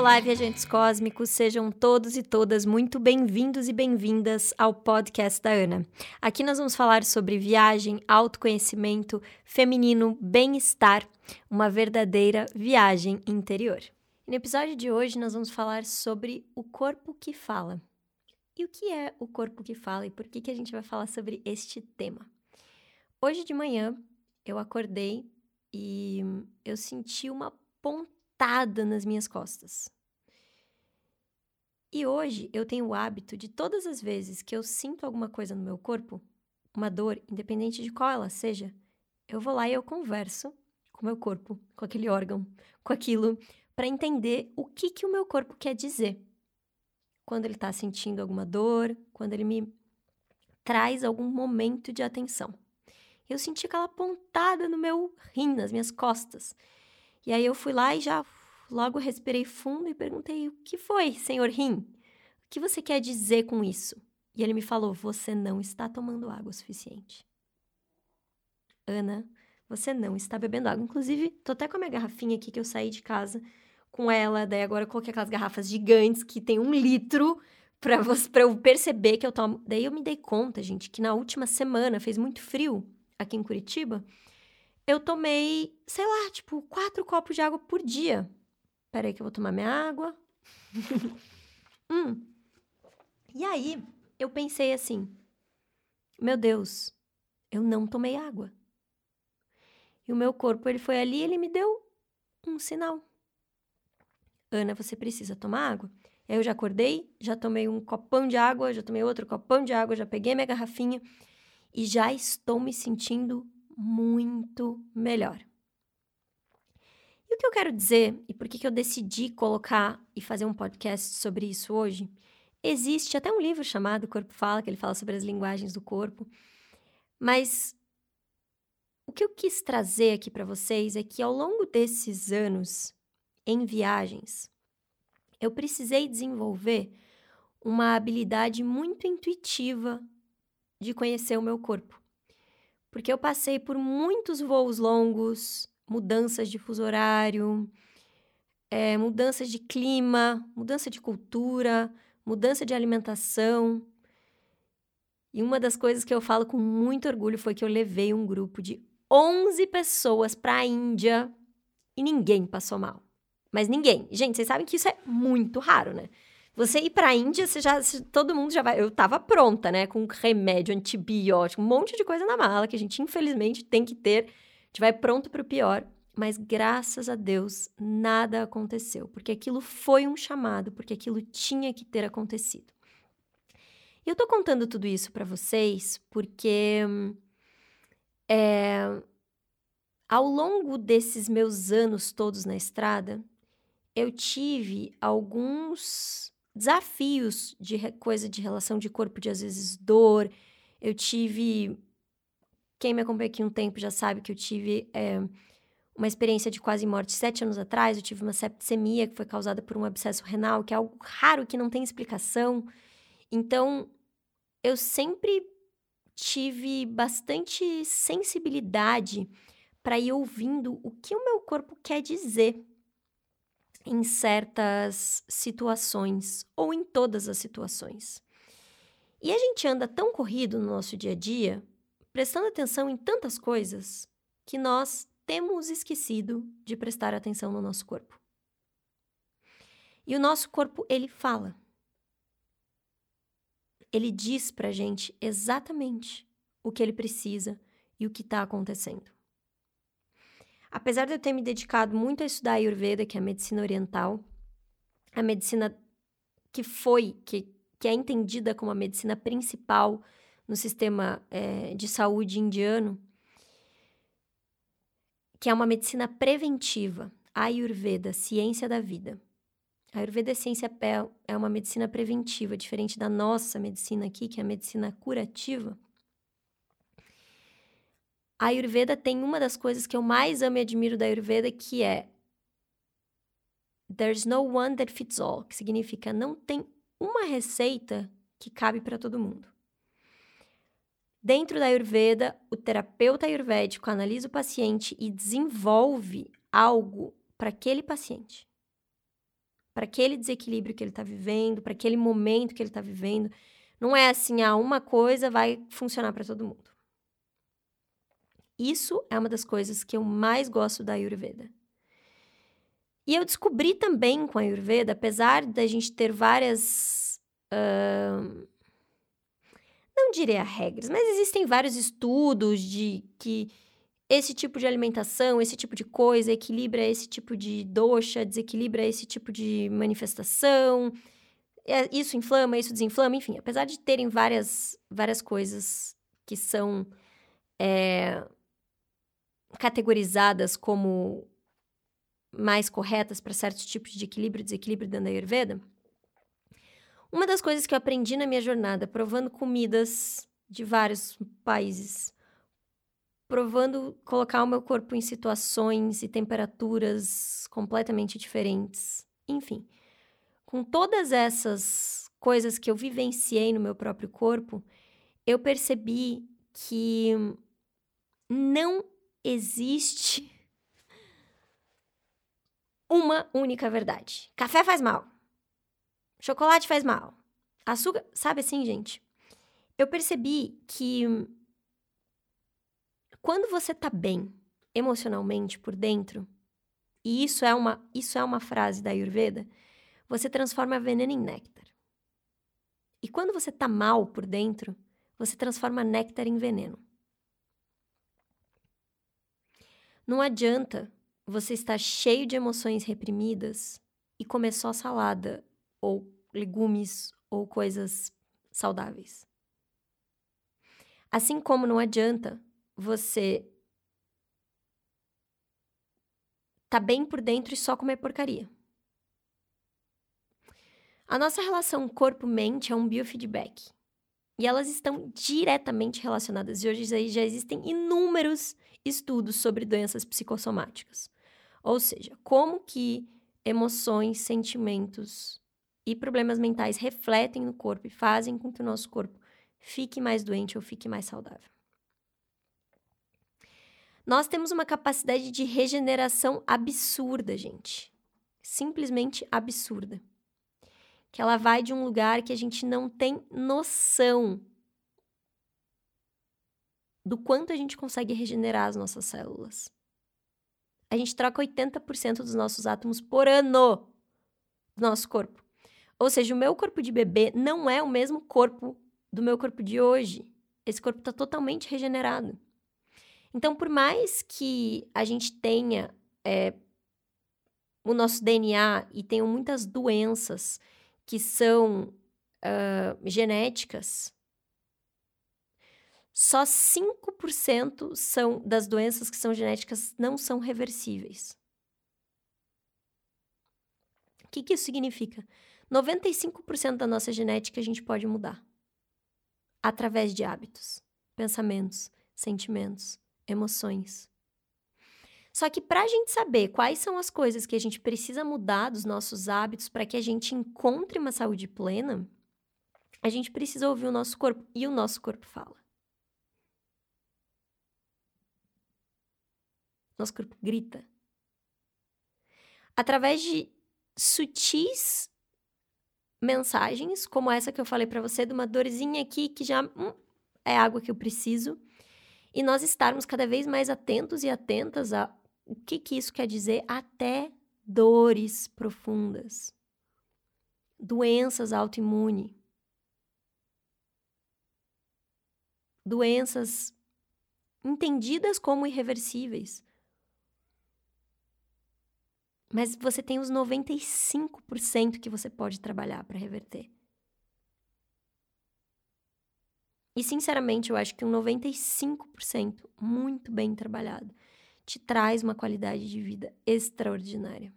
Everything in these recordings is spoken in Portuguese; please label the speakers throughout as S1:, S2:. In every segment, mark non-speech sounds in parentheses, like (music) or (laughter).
S1: Olá, viajantes cósmicos, sejam todos e todas muito bem-vindos e bem-vindas ao podcast da Ana. Aqui nós vamos falar sobre viagem, autoconhecimento, feminino, bem-estar, uma verdadeira viagem interior. no episódio de hoje nós vamos falar sobre o corpo que fala. E o que é o corpo que fala e por que, que a gente vai falar sobre este tema? Hoje de manhã eu acordei e eu senti uma ponta apertada nas minhas costas. E hoje eu tenho o hábito de todas as vezes que eu sinto alguma coisa no meu corpo, uma dor, independente de qual ela seja, eu vou lá e eu converso com o meu corpo, com aquele órgão, com aquilo, para entender o que, que o meu corpo quer dizer. Quando ele está sentindo alguma dor, quando ele me traz algum momento de atenção. Eu senti aquela pontada no meu rim, nas minhas costas. E aí eu fui lá e já logo respirei fundo e perguntei: O que foi, senhor Rim? O que você quer dizer com isso? E ele me falou: Você não está tomando água o suficiente. Ana, você não está bebendo água. Inclusive, tô até com a minha garrafinha aqui que eu saí de casa com ela. Daí agora eu coloquei aquelas garrafas gigantes que tem um litro para (laughs) eu perceber que eu tomo. Daí eu me dei conta, gente, que na última semana fez muito frio aqui em Curitiba eu tomei, sei lá, tipo, quatro copos de água por dia. Peraí que eu vou tomar minha água. (laughs) hum. E aí, eu pensei assim: meu Deus, eu não tomei água. E o meu corpo, ele foi ali, ele me deu um sinal. Ana, você precisa tomar água. Aí eu já acordei, já tomei um copão de água, já tomei outro copão de água, já peguei minha garrafinha e já estou me sentindo muito melhor. E o que eu quero dizer, e por que, que eu decidi colocar e fazer um podcast sobre isso hoje, existe até um livro chamado Corpo Fala, que ele fala sobre as linguagens do corpo, mas o que eu quis trazer aqui para vocês é que ao longo desses anos em viagens, eu precisei desenvolver uma habilidade muito intuitiva de conhecer o meu corpo porque eu passei por muitos voos longos, mudanças de fuso horário, é, mudanças de clima, mudança de cultura, mudança de alimentação. E uma das coisas que eu falo com muito orgulho foi que eu levei um grupo de 11 pessoas para a Índia e ninguém passou mal. Mas ninguém. Gente, vocês sabem que isso é muito raro, né? Você ir para a Índia, você já, todo mundo já vai. Eu tava pronta, né? Com remédio, antibiótico, um monte de coisa na mala que a gente, infelizmente, tem que ter. A gente vai pronto para o pior. Mas graças a Deus, nada aconteceu. Porque aquilo foi um chamado, porque aquilo tinha que ter acontecido. E eu tô contando tudo isso para vocês porque. É, ao longo desses meus anos todos na estrada, eu tive alguns desafios de coisa de relação de corpo, de às vezes dor. Eu tive. Quem me acompanha aqui um tempo já sabe que eu tive é, uma experiência de quase morte sete anos atrás. Eu tive uma septicemia que foi causada por um abscesso renal, que é algo raro que não tem explicação. Então, eu sempre tive bastante sensibilidade para ir ouvindo o que o meu corpo quer dizer em certas situações ou em todas as situações. E a gente anda tão corrido no nosso dia a dia, prestando atenção em tantas coisas, que nós temos esquecido de prestar atenção no nosso corpo. E o nosso corpo, ele fala. Ele diz pra gente exatamente o que ele precisa e o que está acontecendo. Apesar de eu ter me dedicado muito a estudar a Ayurveda, que é a medicina oriental, a medicina que foi, que, que é entendida como a medicina principal no sistema é, de saúde indiano, que é uma medicina preventiva, Ayurveda, ciência da vida. A Ayurveda é ciência é uma medicina preventiva, diferente da nossa medicina aqui, que é a medicina curativa. A Ayurveda tem uma das coisas que eu mais amo e admiro da Ayurveda, que é There's no one that fits all, que significa não tem uma receita que cabe para todo mundo. Dentro da Ayurveda, o terapeuta ayurvédico analisa o paciente e desenvolve algo para aquele paciente, para aquele desequilíbrio que ele está vivendo, para aquele momento que ele está vivendo. Não é assim, ah, uma coisa vai funcionar para todo mundo. Isso é uma das coisas que eu mais gosto da Ayurveda. E eu descobri também com a Ayurveda, apesar da gente ter várias. Uh, não diria regras, mas existem vários estudos de que esse tipo de alimentação, esse tipo de coisa equilibra esse tipo de dosha, desequilibra esse tipo de manifestação. É, isso inflama, isso desinflama, enfim, apesar de terem várias, várias coisas que são é, categorizadas como mais corretas para certos tipos de equilíbrio e desequilíbrio dentro da Ayurveda, uma das coisas que eu aprendi na minha jornada, provando comidas de vários países, provando colocar o meu corpo em situações e temperaturas completamente diferentes, enfim, com todas essas coisas que eu vivenciei no meu próprio corpo, eu percebi que não existe uma única verdade. Café faz mal. Chocolate faz mal. Açúcar. Sabe assim, gente? Eu percebi que quando você tá bem emocionalmente por dentro, e isso é uma, isso é uma frase da Ayurveda, você transforma veneno em néctar. E quando você tá mal por dentro, você transforma néctar em veneno. Não adianta você está cheio de emoções reprimidas e comer só salada ou legumes ou coisas saudáveis. Assim como não adianta você tá bem por dentro e só comer porcaria. A nossa relação corpo-mente é um biofeedback. E elas estão diretamente relacionadas. E hoje já existem inúmeros estudos sobre doenças psicossomáticas. Ou seja, como que emoções, sentimentos e problemas mentais refletem no corpo e fazem com que o nosso corpo fique mais doente ou fique mais saudável. Nós temos uma capacidade de regeneração absurda, gente. Simplesmente absurda. Que ela vai de um lugar que a gente não tem noção do quanto a gente consegue regenerar as nossas células a gente troca 80% dos nossos átomos por ano do nosso corpo. Ou seja, o meu corpo de bebê não é o mesmo corpo do meu corpo de hoje. Esse corpo está totalmente regenerado. Então, por mais que a gente tenha é, o nosso DNA e tenham muitas doenças que são uh, genéticas, só 5% são das doenças que são genéticas não são reversíveis. O que, que isso significa? 95% da nossa genética a gente pode mudar através de hábitos, pensamentos, sentimentos, emoções. Só que para a gente saber quais são as coisas que a gente precisa mudar dos nossos hábitos para que a gente encontre uma saúde plena, a gente precisa ouvir o nosso corpo e o nosso corpo fala. Nosso corpo grita. Através de sutis mensagens, como essa que eu falei para você, de uma dorzinha aqui que já hum, é água que eu preciso, e nós estarmos cada vez mais atentos e atentas a o que, que isso quer dizer até dores profundas, doenças autoimunes, doenças entendidas como irreversíveis, mas você tem os 95% que você pode trabalhar para reverter. E sinceramente, eu acho que um 95% muito bem trabalhado te traz uma qualidade de vida extraordinária.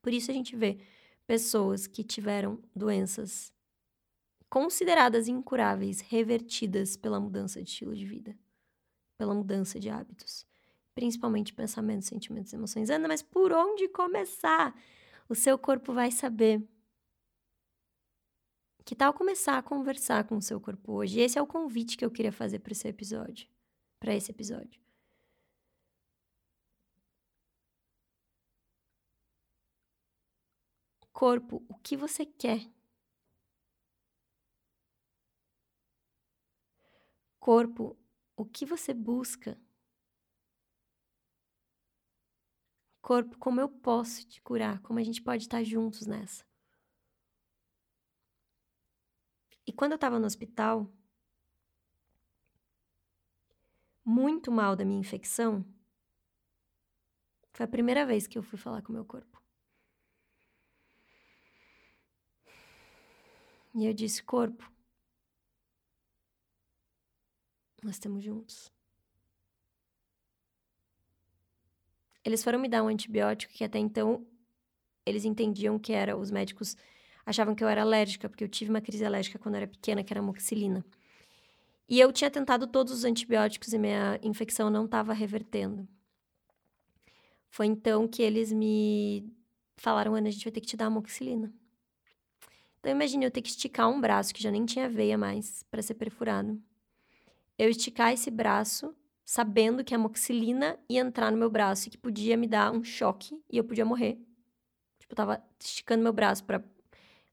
S1: Por isso a gente vê pessoas que tiveram doenças consideradas incuráveis revertidas pela mudança de estilo de vida, pela mudança de hábitos principalmente pensamentos, sentimentos emoções. Ana, mas por onde começar? O seu corpo vai saber. Que tal começar a conversar com o seu corpo hoje? Esse é o convite que eu queria fazer para esse episódio. Para esse episódio. Corpo, o que você quer? Corpo, o que você busca? Corpo, como eu posso te curar? Como a gente pode estar juntos nessa? E quando eu estava no hospital, muito mal da minha infecção, foi a primeira vez que eu fui falar com o meu corpo. E eu disse: Corpo, nós estamos juntos. Eles foram me dar um antibiótico que até então eles entendiam que era, os médicos achavam que eu era alérgica, porque eu tive uma crise alérgica quando eu era pequena, que era amoxicilina. E eu tinha tentado todos os antibióticos e minha infecção não estava revertendo. Foi então que eles me falaram, Ana, a gente vai ter que te dar amoxicilina. Então imagine eu ter que esticar um braço que já nem tinha veia mais para ser perfurado. Eu esticar esse braço sabendo que a amoxicilina ia entrar no meu braço e que podia me dar um choque e eu podia morrer. Tipo, eu tava esticando meu braço para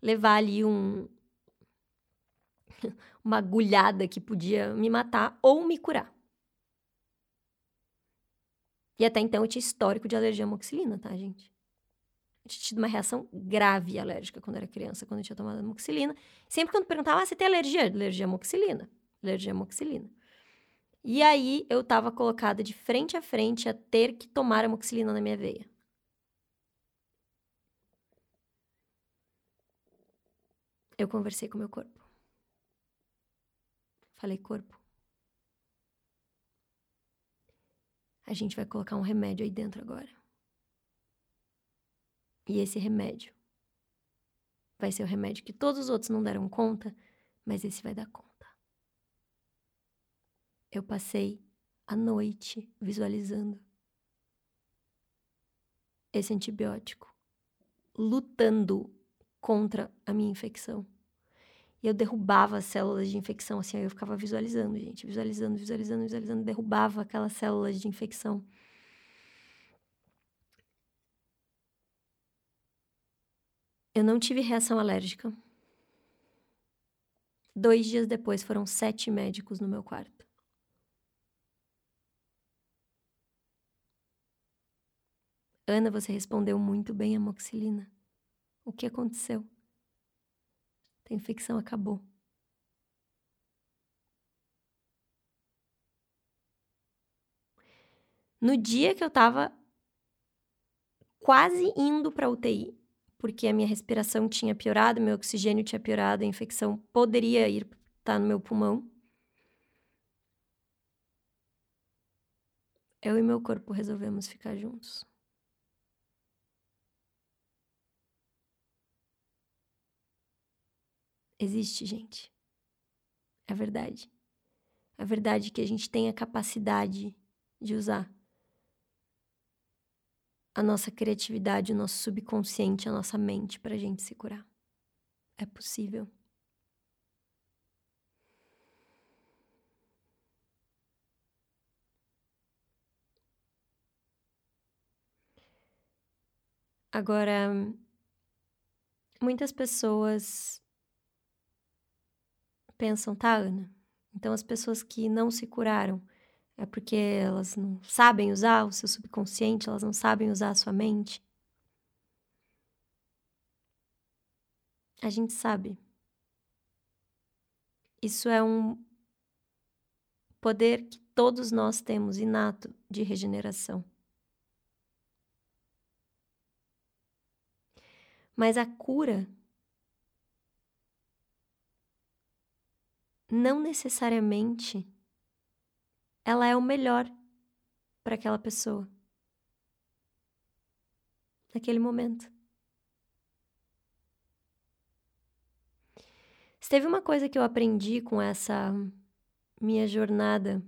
S1: levar ali um (laughs) uma agulhada que podia me matar ou me curar. E até então eu tinha histórico de alergia à amoxicilina, tá, gente? Eu tinha tido uma reação grave alérgica quando era criança, quando eu tinha tomado amoxicilina. Sempre quando perguntava, ah, você tem alergia? Alergia à amoxicilina. Alergia à amoxicilina. E aí eu tava colocada de frente a frente a ter que tomar amoxicilina na minha veia. Eu conversei com meu corpo. Falei, corpo. A gente vai colocar um remédio aí dentro agora. E esse remédio vai ser o remédio que todos os outros não deram conta, mas esse vai dar conta. Eu passei a noite visualizando esse antibiótico, lutando contra a minha infecção. E eu derrubava as células de infecção, assim, eu ficava visualizando, gente, visualizando, visualizando, visualizando, derrubava aquelas células de infecção. Eu não tive reação alérgica. Dois dias depois foram sete médicos no meu quarto. Ana, você respondeu muito bem a moxilina. O que aconteceu? A infecção acabou. No dia que eu tava quase indo para UTI, porque a minha respiração tinha piorado, meu oxigênio tinha piorado, a infecção poderia ir estar tá no meu pulmão. Eu e meu corpo resolvemos ficar juntos. Existe, gente. É verdade. É verdade que a gente tem a capacidade de usar a nossa criatividade, o nosso subconsciente, a nossa mente para a gente se curar. É possível. Agora, muitas pessoas pensam, tá, Ana? Então as pessoas que não se curaram é porque elas não sabem usar o seu subconsciente, elas não sabem usar a sua mente. A gente sabe. Isso é um poder que todos nós temos inato de regeneração. Mas a cura não necessariamente ela é o melhor para aquela pessoa naquele momento. Se teve uma coisa que eu aprendi com essa minha jornada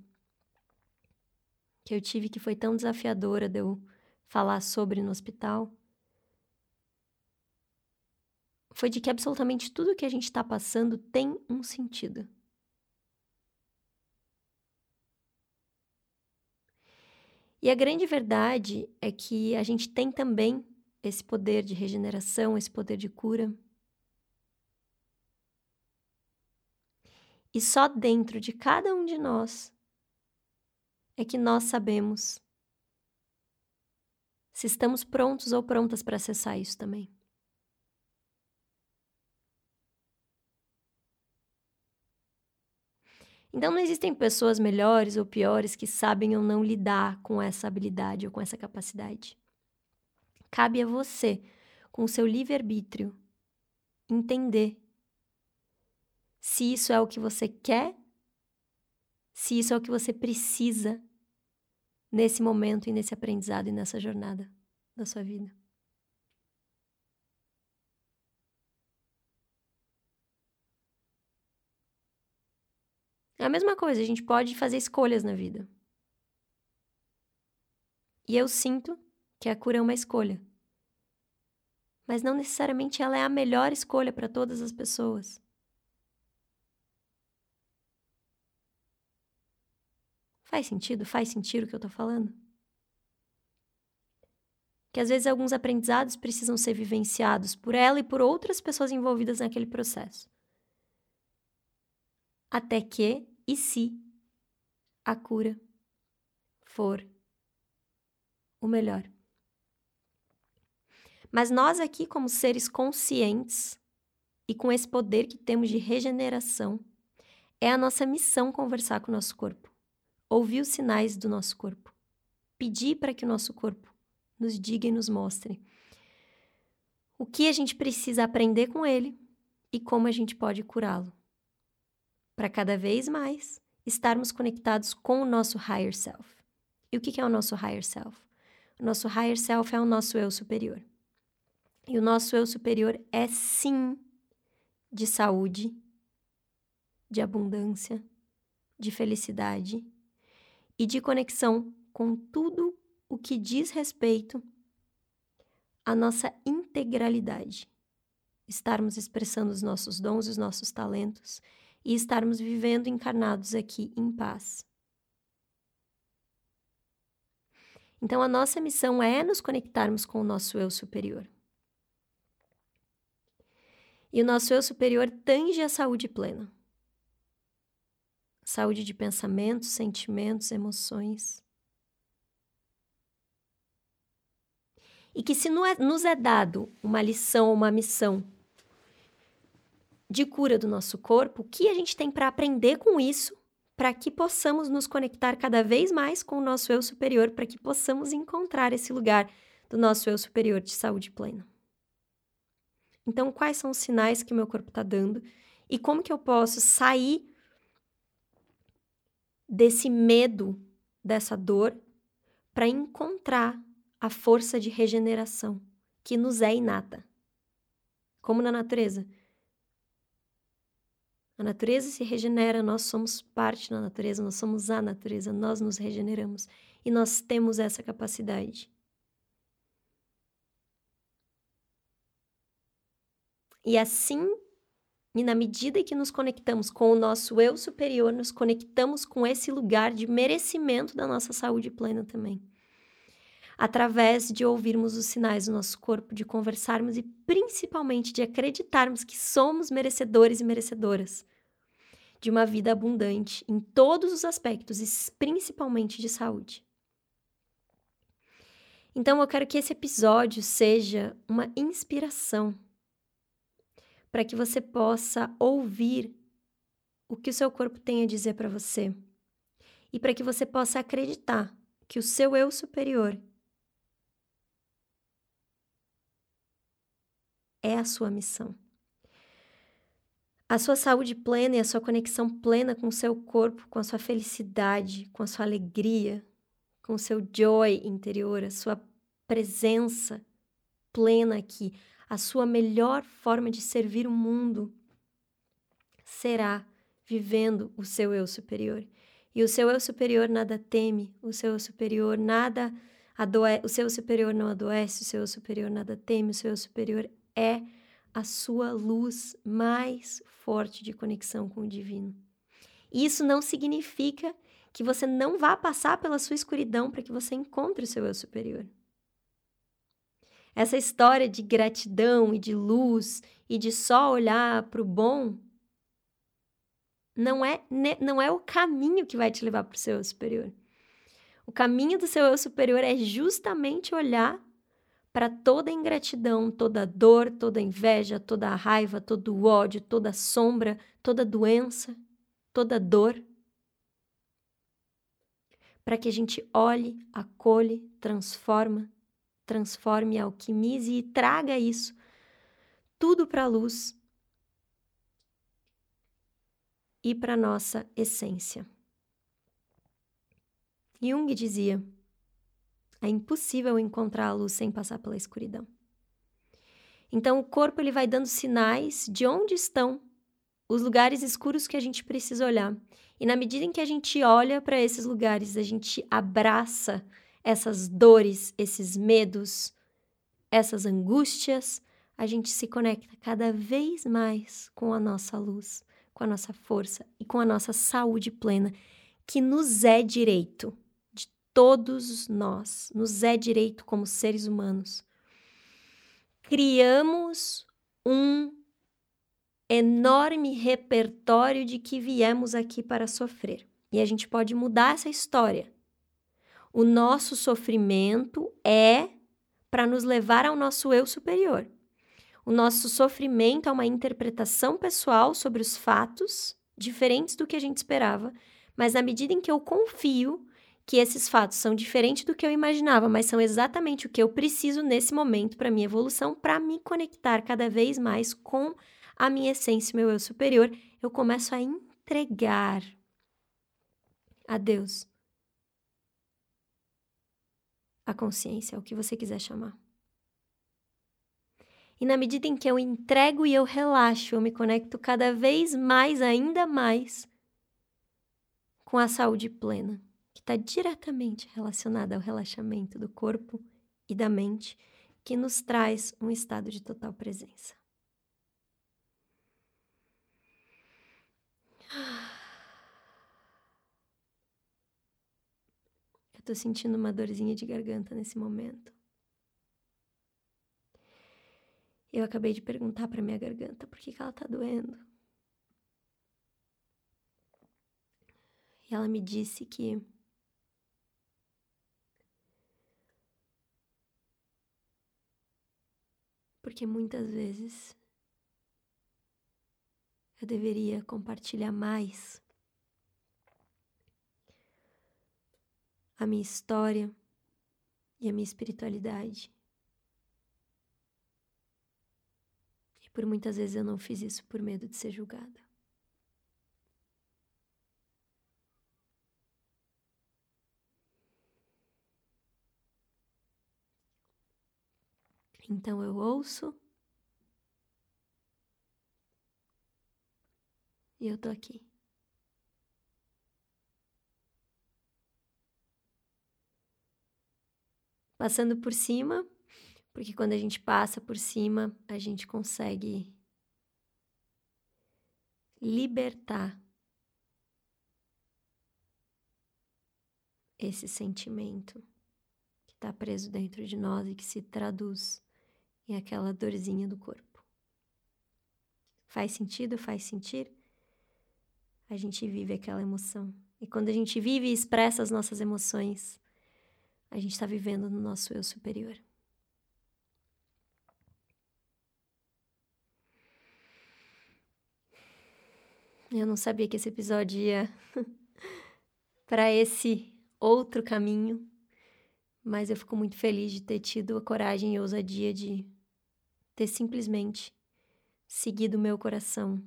S1: que eu tive que foi tão desafiadora de eu falar sobre no hospital, foi de que absolutamente tudo que a gente está passando tem um sentido. E a grande verdade é que a gente tem também esse poder de regeneração, esse poder de cura. E só dentro de cada um de nós é que nós sabemos se estamos prontos ou prontas para acessar isso também. Então não existem pessoas melhores ou piores que sabem ou não lidar com essa habilidade ou com essa capacidade. Cabe a você, com o seu livre-arbítrio, entender se isso é o que você quer, se isso é o que você precisa nesse momento e nesse aprendizado e nessa jornada da sua vida. É a mesma coisa, a gente pode fazer escolhas na vida. E eu sinto que a cura é uma escolha. Mas não necessariamente ela é a melhor escolha para todas as pessoas. Faz sentido? Faz sentido o que eu estou falando? Que às vezes alguns aprendizados precisam ser vivenciados por ela e por outras pessoas envolvidas naquele processo até que e se a cura for o melhor. Mas nós aqui, como seres conscientes e com esse poder que temos de regeneração, é a nossa missão conversar com o nosso corpo, ouvir os sinais do nosso corpo, pedir para que o nosso corpo nos diga e nos mostre o que a gente precisa aprender com ele e como a gente pode curá-lo para cada vez mais estarmos conectados com o nosso higher self. E o que é o nosso higher self? O nosso higher self é o nosso eu superior. E o nosso eu superior é sim de saúde, de abundância, de felicidade e de conexão com tudo o que diz respeito à nossa integralidade. Estarmos expressando os nossos dons e os nossos talentos e estarmos vivendo encarnados aqui em paz. Então, a nossa missão é nos conectarmos com o nosso eu superior. E o nosso eu superior tange a saúde plena. Saúde de pensamentos, sentimentos, emoções. E que se é, nos é dado uma lição, uma missão de cura do nosso corpo, o que a gente tem para aprender com isso, para que possamos nos conectar cada vez mais com o nosso eu superior, para que possamos encontrar esse lugar do nosso eu superior de saúde plena. Então, quais são os sinais que o meu corpo está dando e como que eu posso sair desse medo, dessa dor, para encontrar a força de regeneração que nos é inata. Como na natureza, a natureza se regenera, nós somos parte da natureza, nós somos a natureza, nós nos regeneramos e nós temos essa capacidade. E assim, e na medida que nos conectamos com o nosso eu superior, nos conectamos com esse lugar de merecimento da nossa saúde plena também através de ouvirmos os sinais do nosso corpo, de conversarmos e principalmente de acreditarmos que somos merecedores e merecedoras de uma vida abundante em todos os aspectos e principalmente de saúde. Então eu quero que esse episódio seja uma inspiração para que você possa ouvir o que o seu corpo tem a dizer para você e para que você possa acreditar que o seu eu superior é a sua missão. A sua saúde plena e a sua conexão plena com o seu corpo, com a sua felicidade, com a sua alegria, com o seu joy interior, a sua presença plena aqui, a sua melhor forma de servir o mundo será vivendo o seu eu superior. E o seu eu superior nada teme, o seu eu superior nada adoece, o seu superior não adoece, o seu eu superior nada teme, o seu eu superior é a sua luz mais forte de conexão com o divino. Isso não significa que você não vá passar pela sua escuridão para que você encontre o seu eu superior. Essa história de gratidão e de luz e de só olhar para o bom não é, não é o caminho que vai te levar para o seu eu superior. O caminho do seu eu superior é justamente olhar para toda ingratidão, toda dor, toda inveja, toda raiva, todo ódio, toda sombra, toda doença, toda dor. Para que a gente olhe, acolhe, transforma, transforme, alquimize e traga isso tudo para a luz e para nossa essência. Jung dizia: é impossível encontrar a luz sem passar pela escuridão. Então o corpo ele vai dando sinais de onde estão os lugares escuros que a gente precisa olhar. E na medida em que a gente olha para esses lugares, a gente abraça essas dores, esses medos, essas angústias, a gente se conecta cada vez mais com a nossa luz, com a nossa força e com a nossa saúde plena, que nos é direito todos nós, nos é direito como seres humanos. Criamos um enorme repertório de que viemos aqui para sofrer. E a gente pode mudar essa história. O nosso sofrimento é para nos levar ao nosso eu superior. O nosso sofrimento é uma interpretação pessoal sobre os fatos, diferentes do que a gente esperava, mas na medida em que eu confio que esses fatos são diferentes do que eu imaginava, mas são exatamente o que eu preciso nesse momento para minha evolução, para me conectar cada vez mais com a minha essência, meu eu superior, eu começo a entregar a Deus a consciência, o que você quiser chamar. E na medida em que eu entrego e eu relaxo, eu me conecto cada vez mais, ainda mais, com a saúde plena está diretamente relacionada ao relaxamento do corpo e da mente, que nos traz um estado de total presença. Eu tô sentindo uma dorzinha de garganta nesse momento. Eu acabei de perguntar para minha garganta por que, que ela tá doendo. E ela me disse que porque muitas vezes eu deveria compartilhar mais a minha história e a minha espiritualidade. E por muitas vezes eu não fiz isso por medo de ser julgada. Então eu ouço e eu tô aqui. Passando por cima, porque quando a gente passa por cima, a gente consegue libertar esse sentimento que está preso dentro de nós e que se traduz e aquela dorzinha do corpo. Faz sentido? Faz sentir? A gente vive aquela emoção. E quando a gente vive e expressa as nossas emoções, a gente está vivendo no nosso eu superior. Eu não sabia que esse episódio ia (laughs) para esse outro caminho, mas eu fico muito feliz de ter tido a coragem e a ousadia de ter simplesmente seguido o meu coração,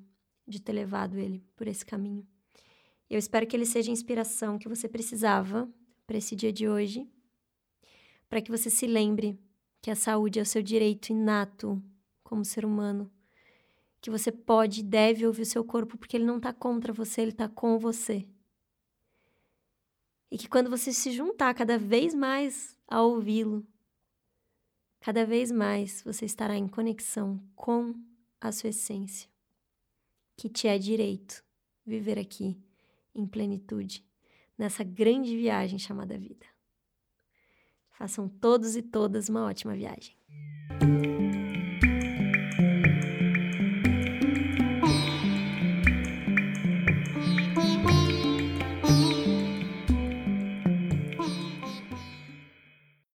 S1: de ter levado ele por esse caminho. Eu espero que ele seja a inspiração que você precisava para esse dia de hoje, para que você se lembre que a saúde é o seu direito inato como ser humano, que você pode e deve ouvir o seu corpo porque ele não está contra você, ele está com você. E que quando você se juntar cada vez mais a ouvi-lo, Cada vez mais você estará em conexão com a sua essência, que te é direito viver aqui em plenitude, nessa grande viagem chamada vida. Façam todos e todas uma ótima viagem.